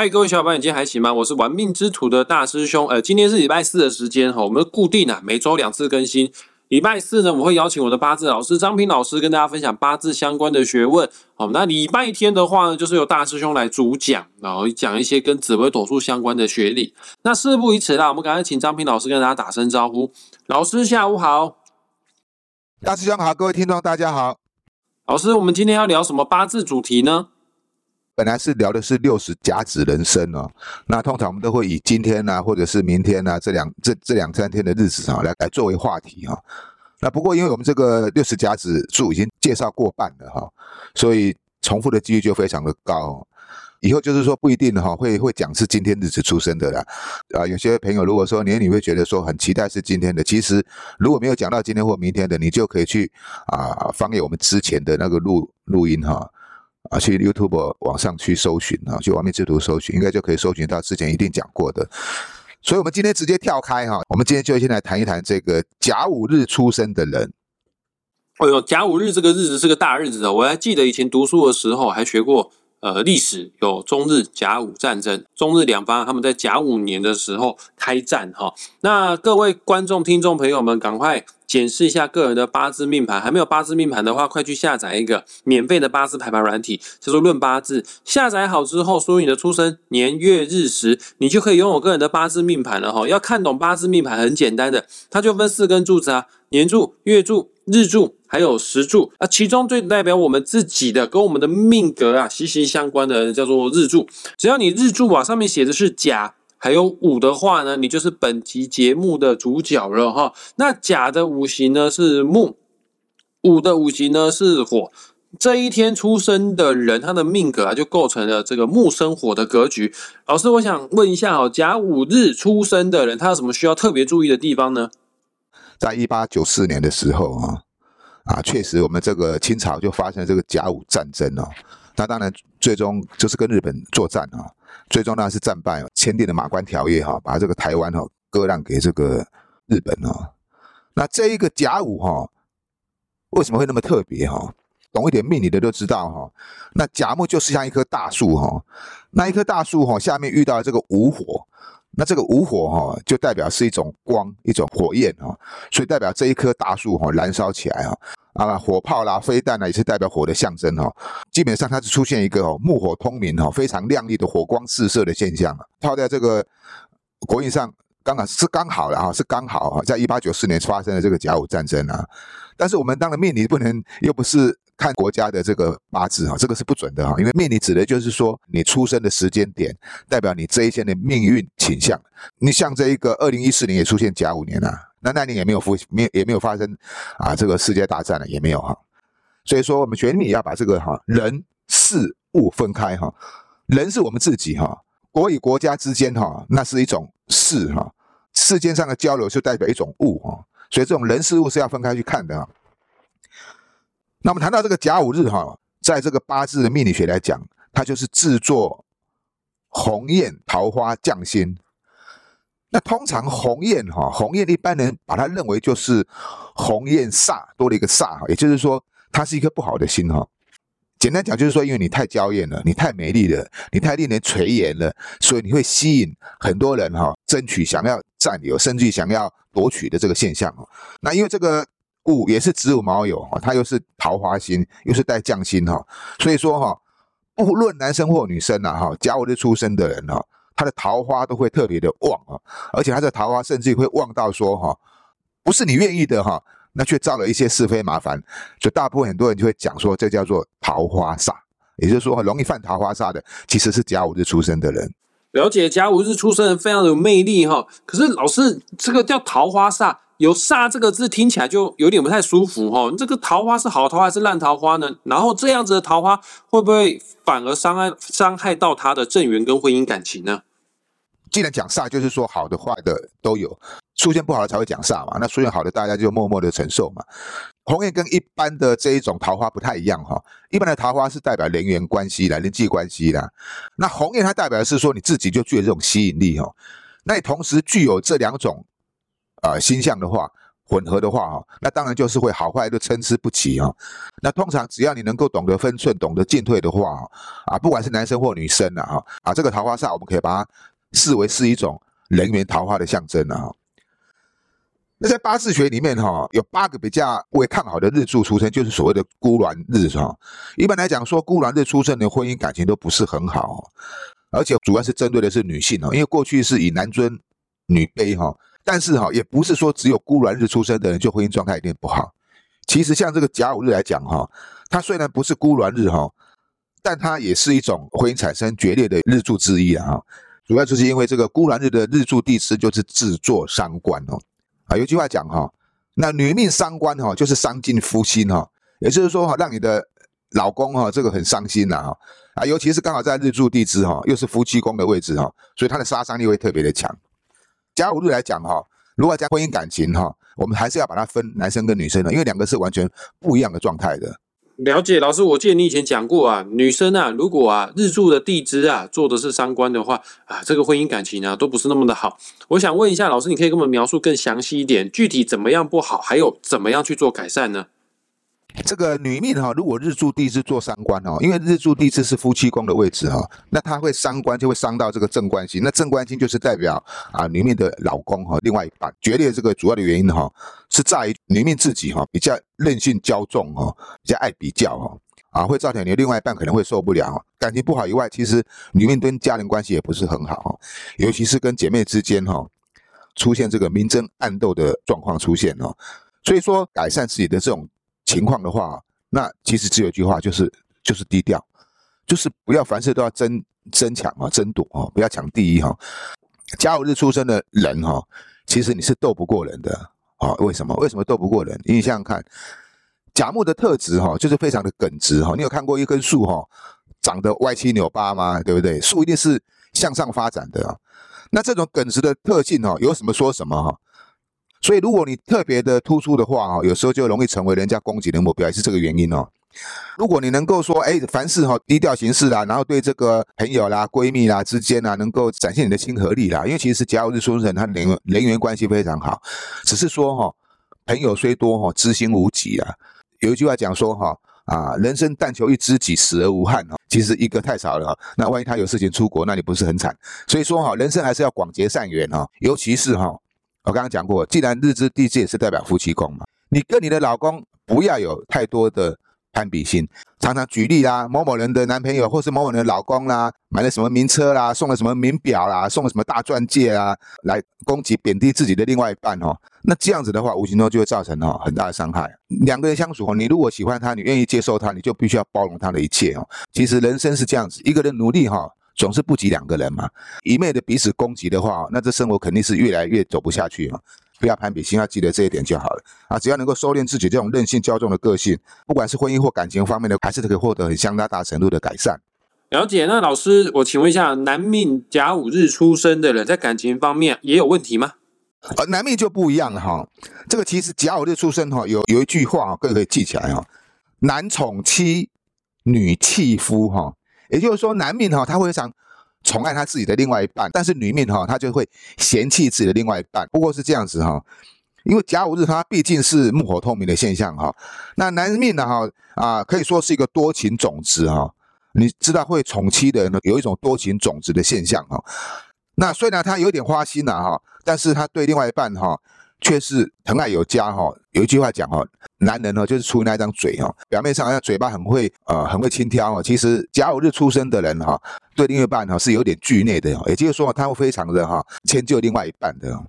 嗨，各位小伙伴，你今天还行吗？我是玩命之徒的大师兄。呃，今天是礼拜四的时间哈，我们固定啊每周两次更新。礼拜四呢，我会邀请我的八字老师张平老师跟大家分享八字相关的学问。好，那礼拜天的话呢，就是由大师兄来主讲，然后讲一些跟紫微斗数相关的学理。那事不宜迟啦，我们赶快请张平老师跟大家打声招呼。老师下午好，大师兄好，各位听众大家好。老师，我们今天要聊什么八字主题呢？本来是聊的是六十甲子人生哦，那通常我们都会以今天呢，或者是明天呢这两这这两三天的日子啊来来作为话题哈。那不过因为我们这个六十甲子数已经介绍过半了哈，所以重复的几率就非常的高。以后就是说不一定哈，会会讲是今天日子出生的啦。啊，有些朋友如果说年你会觉得说很期待是今天的，其实如果没有讲到今天或明天的，你就可以去啊翻给我们之前的那个录录音哈。啊，去 YouTube 网上去搜寻啊，去完美之图搜寻，应该就可以搜寻到之前一定讲过的。所以，我们今天直接跳开哈，我们今天就先来谈一谈这个甲午日出生的人。哎呦，甲午日这个日子是个大日子啊！我还记得以前读书的时候还学过，呃，历史有中日甲午战争，中日两方他们在甲午年的时候开战哈。那各位观众、听众朋友们，赶快。检视一下个人的八字命盘，还没有八字命盘的话，快去下载一个免费的八字排盘软体，叫做《论八字》。下载好之后，输入你的出生年月日时，你就可以拥有个人的八字命盘了哈。要看懂八字命盘很简单的，它就分四根柱子啊：年柱、月柱、日柱，还有时柱啊。其中最代表我们自己的，跟我们的命格啊息息相关的叫做日柱。只要你日柱啊上面写的是甲。还有五的话呢，你就是本集节目的主角了哈。那甲的五行呢是木，五的五行呢是火。这一天出生的人，他的命格啊就构成了这个木生火的格局。老师，我想问一下哦，甲午日出生的人，他有什么需要特别注意的地方呢？在一八九四年的时候啊，啊，确实我们这个清朝就发生了这个甲午战争哦。那当然，最终就是跟日本作战啊。最终呢是战败，签订了马关条约哈，把这个台湾哈割让给这个日本啊。那这一个甲午哈为什么会那么特别哈？懂一点命理的都知道哈。那甲木就是像一棵大树哈，那一棵大树哈下面遇到这个午火，那这个午火哈就代表是一种光，一种火焰哈，所以代表这一棵大树哈燃烧起来哈。啊，火炮啦、飞弹啦，也是代表火的象征哈。基本上它是出现一个哦，木火通明哈，非常亮丽的火光四射的现象啊。套在这个国运上，刚好是刚好的哈，是刚好哈，在一八九四年发生的这个甲午战争啊。但是我们当然面临不能，又不是看国家的这个八字哈，这个是不准的哈。因为命理指的就是说你出生的时间点，代表你这一天的命运倾向。你像这一个二零一四年也出现甲午年啊。那那年也没有发，没也没有发生啊，这个世界大战了也没有哈，所以说我们学理要把这个哈人事物分开哈，人是我们自己哈，国与国家之间哈，那是一种事哈，世间上的交流就代表一种物哈，所以这种人事物是要分开去看的。那我们谈到这个甲午日哈，在这个八字的命理学来讲，它就是制作鸿雁桃花匠心。那通常鸿雁哈，鸿雁一般人把它认为就是鸿雁煞多了一个煞哈，也就是说它是一颗不好的心哈。简单讲就是说，因为你太娇艳了，你太美丽了，你太令人垂涎了，所以你会吸引很多人哈，争取想要占有，甚至想要夺取的这个现象哦。那因为这个物也是子午卯酉哈，它又是桃花星，又是带将星哈，所以说哈，不论男生或女生呐哈，甲午日出生的人哈。他的桃花都会特别的旺啊，而且他的桃花甚至会旺到说哈，不是你愿意的哈，那却造了一些是非麻烦，所以大部分很多人就会讲说，这叫做桃花煞，也就是说容易犯桃花煞的，其实是甲午日出生的人。了解甲午日出生人非常有魅力哈，可是老师这个叫桃花煞，有煞这个字听起来就有点不太舒服哈。这个桃花是好桃花还是烂桃花呢？然后这样子的桃花会不会反而伤害伤害到他的正缘跟婚姻感情呢？既然讲煞，就是说好的坏的都有，出现不好的才会讲煞嘛。那出现好的，大家就默默的承受嘛。鸿雁跟一般的这一种桃花不太一样哈，一般的桃花是代表人缘关系啦、人际关系啦。那鸿雁它代表的是说你自己就具有这种吸引力哈。那你同时具有这两种啊星象的话，混合的话哈，那当然就是会好坏都参差不齐啊。那通常只要你能够懂得分寸、懂得进退的话啊，不管是男生或女生啊，哈啊，这个桃花煞我们可以把它视为是一种人缘桃花的象征啊。那在八字学里面哈，有八个比较为看好的日柱出生，就是所谓的孤鸾日哈。一般来讲说，孤鸾日出生的婚姻感情都不是很好，而且主要是针对的是女性哦，因为过去是以男尊女卑哈。但是哈，也不是说只有孤鸾日出生的人就婚姻状态一定不好。其实像这个甲午日来讲哈，它虽然不是孤鸾日哈，但它也是一种婚姻产生决裂的日柱之一啊。哈，主要就是因为这个孤鸾日的日柱地支就是制作伤官哦。啊，有句话讲哈，那女命伤官哈，就是伤尽夫心哈。也就是说哈，让你的老公哈这个很伤心呐哈。啊，尤其是刚好在日柱地支哈，又是夫妻宫的位置哈，所以它的杀伤力会特别的强。甲午日来讲哈，如果加婚姻感情哈，我们还是要把它分男生跟女生的，因为两个是完全不一样的状态的。了解，老师，我记得你以前讲过啊，女生啊，如果啊日柱的地支啊做的是三官的话啊，这个婚姻感情啊都不是那么的好。我想问一下老师，你可以跟我们描述更详细一点，具体怎么样不好，还有怎么样去做改善呢？这个女命哈，如果日柱地支做伤官哦，因为日柱地支是夫妻宫的位置哈，那他会伤官就会伤到这个正官星，那正官星就是代表啊女命的老公哈，另外一半决裂这个主要的原因哈，是在于女命自己哈比较任性骄纵哈，比较爱比较哈，啊会造成你的另外一半可能会受不了，感情不好以外，其实女命跟家人关系也不是很好哈，尤其是跟姐妹之间哈，出现这个明争暗斗的状况出现哦，所以说改善自己的这种。情况的话，那其实只有一句话，就是就是低调，就是不要凡事都要争争抢啊，争夺啊，不要抢第一哈。甲午日出生的人哈，其实你是斗不过人的啊。为什么？为什么斗不过人？你想想看，甲木的特质哈，就是非常的耿直哈。你有看过一根树哈，长得歪七扭八吗？对不对？树一定是向上发展的啊。那这种耿直的特性哈，有什么说什么哈。所以，如果你特别的突出的话，哈，有时候就容易成为人家攻击的目标，也是这个原因哦。如果你能够说，哎，凡事哈低调行事啦，然后对这个朋友啦、闺蜜啦之间啊，能够展现你的亲和力啦，因为其实甲午日出生人他人人缘关系非常好，只是说哈，朋友虽多哈，知心无几啊。有一句话讲说哈，啊，人生但求一知己，死而无憾哈。其实一个太少了哈，那万一他有事情出国，那你不是很惨？所以说哈，人生还是要广结善缘哈，尤其是哈。我刚刚讲过，既然日支地支也是代表夫妻宫嘛，你跟你的老公不要有太多的攀比心。常常举例啦，某某人的男朋友或是某某人的老公啦，买了什么名车啦，送了什么名表啦，送了什么大钻戒啊，来攻击贬低自己的另外一半哦。那这样子的话，无形中就会造成哦很大的伤害。两个人相处哦，你如果喜欢他，你愿意接受他，你就必须要包容他的一切哦。其实人生是这样子，一个人努力哈。总是不及两个人嘛，一昧的彼此攻击的话，那这生活肯定是越来越走不下去嘛。不要攀比心，要记得这一点就好了啊。只要能够收敛自己这种任性骄纵的个性，不管是婚姻或感情方面的，还是可以获得很相当大程度的改善。了解。那老师，我请问一下，男命甲午日出生的人，在感情方面也有问题吗？呃，男命就不一样了哈。这个其实甲午日出生哈，有有一句话各位可以记起来哈：男宠妻，女弃夫哈。也就是说，男命哈，他会非常宠爱他自己的另外一半，但是女命哈，他就会嫌弃自己的另外一半。不过是这样子哈，因为甲午日它毕竟是木火透明的现象哈。那男命呢哈啊，可以说是一个多情种子哈。你知道会宠妻的人呢，有一种多情种子的现象哈。那虽然他有点花心了哈，但是他对另外一半哈。却是疼爱有加哈，有一句话讲哈，男人呢就是出那张嘴哈，表面上好像嘴巴很会呃很会轻佻哦，其实甲午日出生的人哈，对另一半哈是有点惧内的，也就是说他会非常的哈迁就另外一半的。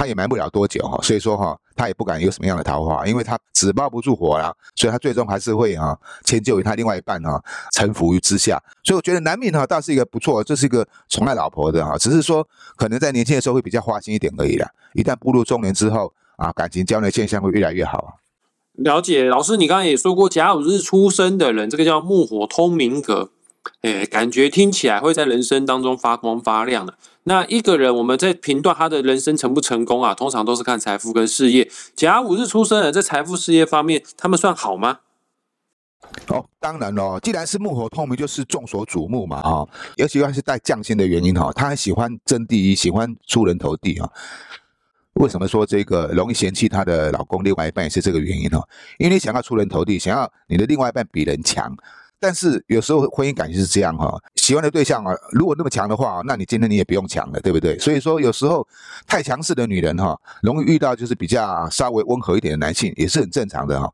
他也瞒不了多久哈，所以说哈，他也不敢有什么样的桃花，因为他纸包不住火啦，所以他最终还是会哈迁就于他另外一半哈，臣服于之下。所以我觉得男命哈倒是一个不错，这是一个宠爱老婆的哈，只是说可能在年轻的时候会比较花心一点而已啦。一旦步入中年之后啊，感情交流现象会越来越好。了解，老师，你刚刚也说过甲午日出生的人，这个叫木火通明格。哎，感觉听起来会在人生当中发光发亮的。那一个人，我们在评断他的人生成不成功啊，通常都是看财富跟事业。甲午日出生的，在财富事业方面，他们算好吗？哦，当然喽，既然是木火透明，就是众所瞩目嘛，啊，尤其是带匠心的原因哈，他很喜欢争第一，喜欢出人头地啊。为什么说这个容易嫌弃她的老公另外一半也是这个原因哦？因为你想要出人头地，想要你的另外一半比人强，但是有时候婚姻感情是这样哈，喜欢的对象啊，如果那么强的话，那你今天你也不用强了，对不对？所以说有时候太强势的女人哈，容易遇到就是比较稍微温和一点的男性，也是很正常的哈。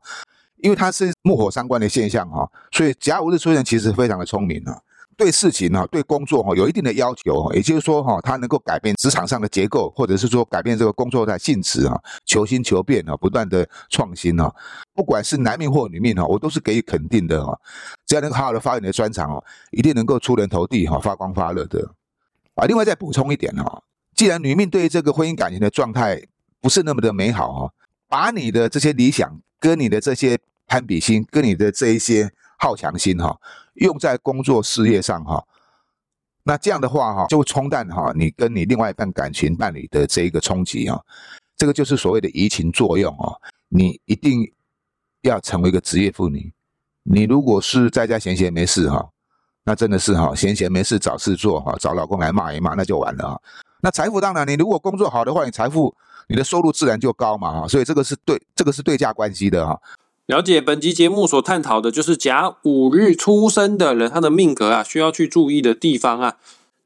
因为它是木火相关的现象哈，所以甲午日出生其实非常的聪明啊。对事情哈，对工作哈，有一定的要求，也就是说哈，他能够改变职场上的结构，或者是说改变这个工作的性质啊，求新求变啊，不断的创新啊，不管是男命或女命哈，我都是给予肯定的哈。只要能好好的发挥你的专长哦，一定能够出人头地哈，发光发热的啊。另外再补充一点哈，既然女命对这个婚姻感情的状态不是那么的美好哈，把你的这些理想跟你的这些攀比心，跟你的这一些。好强心哈，用在工作事业上哈，那这样的话哈，就会冲淡哈你跟你另外一半感情伴侣的这一个冲击啊，这个就是所谓的移情作用啊。你一定要成为一个职业妇女，你如果是在家闲闲没事哈，那真的是哈闲闲没事找事做哈，找老公来骂一骂那就完了啊。那财富当然，你如果工作好的话，你财富你的收入自然就高嘛哈，所以这个是对这个是对价关系的哈。了解本集节目所探讨的，就是甲午日出生的人，他的命格啊，需要去注意的地方啊。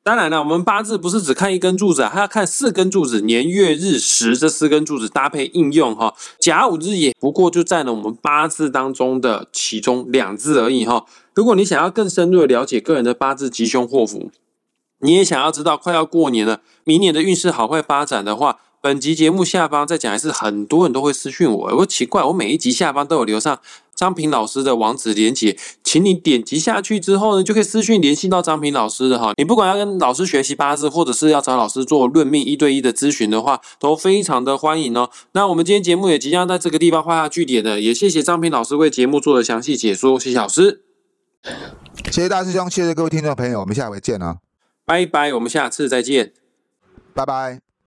当然了，我们八字不是只看一根柱子啊，还要看四根柱子，年月日时这四根柱子搭配应用哈。甲午日也不过就占了我们八字当中的其中两字而已哈。如果你想要更深入的了解个人的八字吉凶祸福，你也想要知道快要过年了，明年的运势好坏发展的话。本集节目下方再讲一次，很多人都会私讯我，我奇怪，我每一集下方都有留上张平老师的网址连接，请你点击下去之后呢，就可以私讯联系到张平老师的哈。你不管要跟老师学习八字，或者是要找老师做论命一对一的咨询的话，都非常的欢迎哦。那我们今天节目也即将在这个地方画下句点的，也谢谢张平老师为节目做的详细解说，谢谢老师，谢谢大师兄，谢谢各位听众朋友，我们下回见啊，拜拜，我们下次再见，拜拜。